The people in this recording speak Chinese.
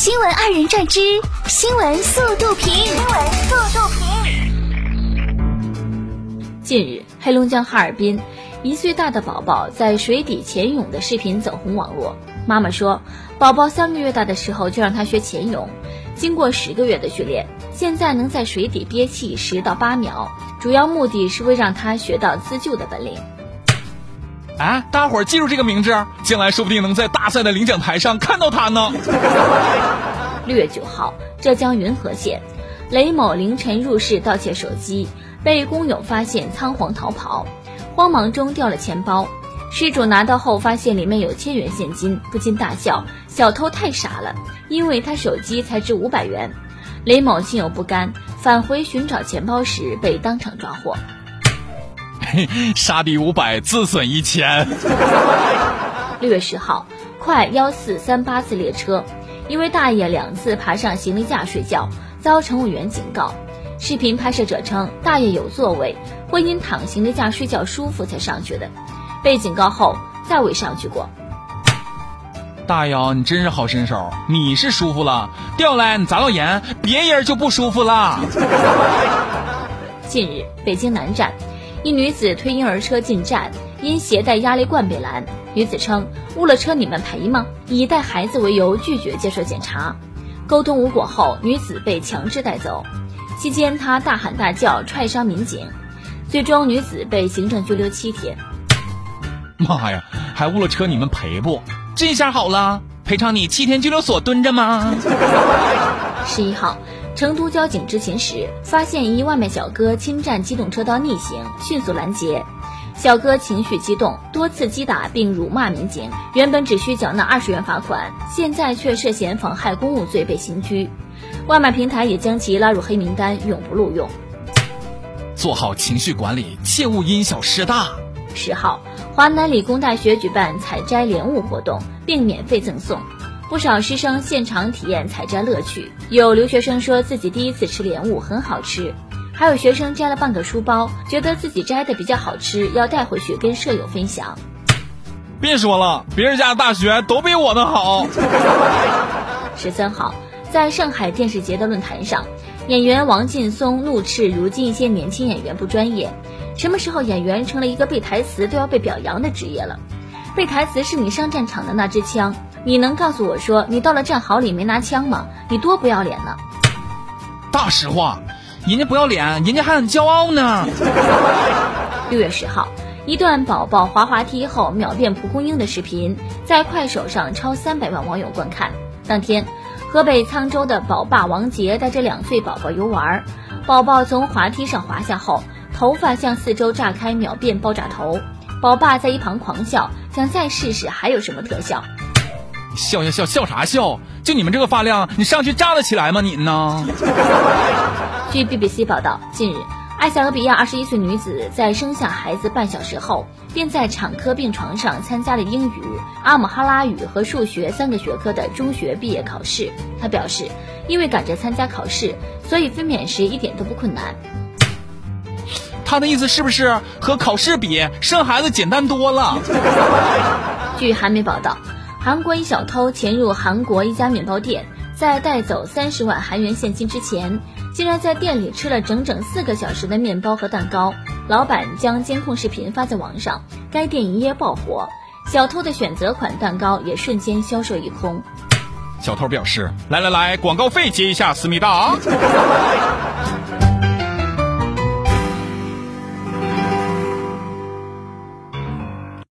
新闻二人转之新闻速度评。新闻速度评。近日，黑龙江哈尔滨一岁大的宝宝在水底潜泳的视频走红网络。妈妈说，宝宝三个月大的时候就让他学潜泳，经过十个月的训练，现在能在水底憋气十到八秒，主要目的是为让他学到自救的本领。啊，大伙儿记住这个名字，将来说不定能在大赛的领奖台上看到他呢。六月九号，浙江云和县，雷某凌晨入室盗窃手机，被工友发现仓皇逃跑，慌忙中掉了钱包。失主拿到后发现里面有千元现金，不禁大笑：“小偷太傻了，因为他手机才值五百元。”雷某心有不甘，返回寻找钱包时被当场抓获。杀敌五百，自损一千。六月十号，快幺四三八次列车，一位大爷两次爬上行李架睡觉，遭乘务员警告。视频拍摄者称，大爷有座位，会因躺行李架睡觉舒服才上去的，被警告后再未上去过。大爷，你真是好身手，你是舒服了，掉来你砸到眼，别人就不舒服了。近日，北京南站。一女子推婴儿车进站，因携带压力罐被拦。女子称：“误了车，你们赔吗？”以带孩子为由拒绝接受检查。沟通无果后，女子被强制带走。期间，她大喊大叫，踹伤民警。最终，女子被行政拘留七天。妈呀，还误了车，你们赔不？这下好了，赔偿你七天拘留所蹲着吗？十一号。成都交警执勤时，发现一外卖小哥侵占机动车道逆行，迅速拦截。小哥情绪激动，多次击打并辱骂民警。原本只需缴纳二十元罚款，现在却涉嫌妨害公务罪被刑拘。外卖平台也将其拉入黑名单，永不录用。做好情绪管理，切勿因小失大。十号，华南理工大学举办采摘莲雾活动，并免费赠送。不少师生现场体验采摘乐趣，有留学生说自己第一次吃莲雾很好吃，还有学生摘了半个书包，觉得自己摘的比较好吃，要带回去跟舍友分享。别说了，别人家的大学都比我的好。十三号，在上海电视节的论坛上，演员王劲松怒斥如今一些年轻演员不专业，什么时候演员成了一个背台词都要被表扬的职业了？背台词是你上战场的那支枪。你能告诉我说你到了战壕里没拿枪吗？你多不要脸呢！大实话，人家不要脸，人家还很骄傲呢。六月十号，一段宝宝滑滑梯后秒变蒲公英的视频，在快手上超三百万网友观看。当天，河北沧州的宝爸王杰带着两岁宝宝游玩，宝宝从滑梯上滑下后，头发向四周炸开，秒变爆炸头。宝爸在一旁狂笑，想再试试还有什么特效。笑笑笑笑啥笑？就你们这个发量，你上去炸得起来吗？你呢？据 BBC 报道，近日，埃塞俄比亚二十一岁女子在生下孩子半小时后，便在产科病床上参加了英语、阿姆哈拉语和数学三个学科的中学毕业考试。她表示，因为赶着参加考试，所以分娩时一点都不困难。他的意思是不是和考试比，生孩子简单多了？据韩媒报道。韩国一小偷潜入韩国一家面包店，在带走三十万韩元现金之前，竟然在店里吃了整整四个小时的面包和蛋糕。老板将监控视频发在网上，该店一夜爆火，小偷的选择款蛋糕也瞬间销售一空。小偷表示：“来来来，广告费结一下，思密达。”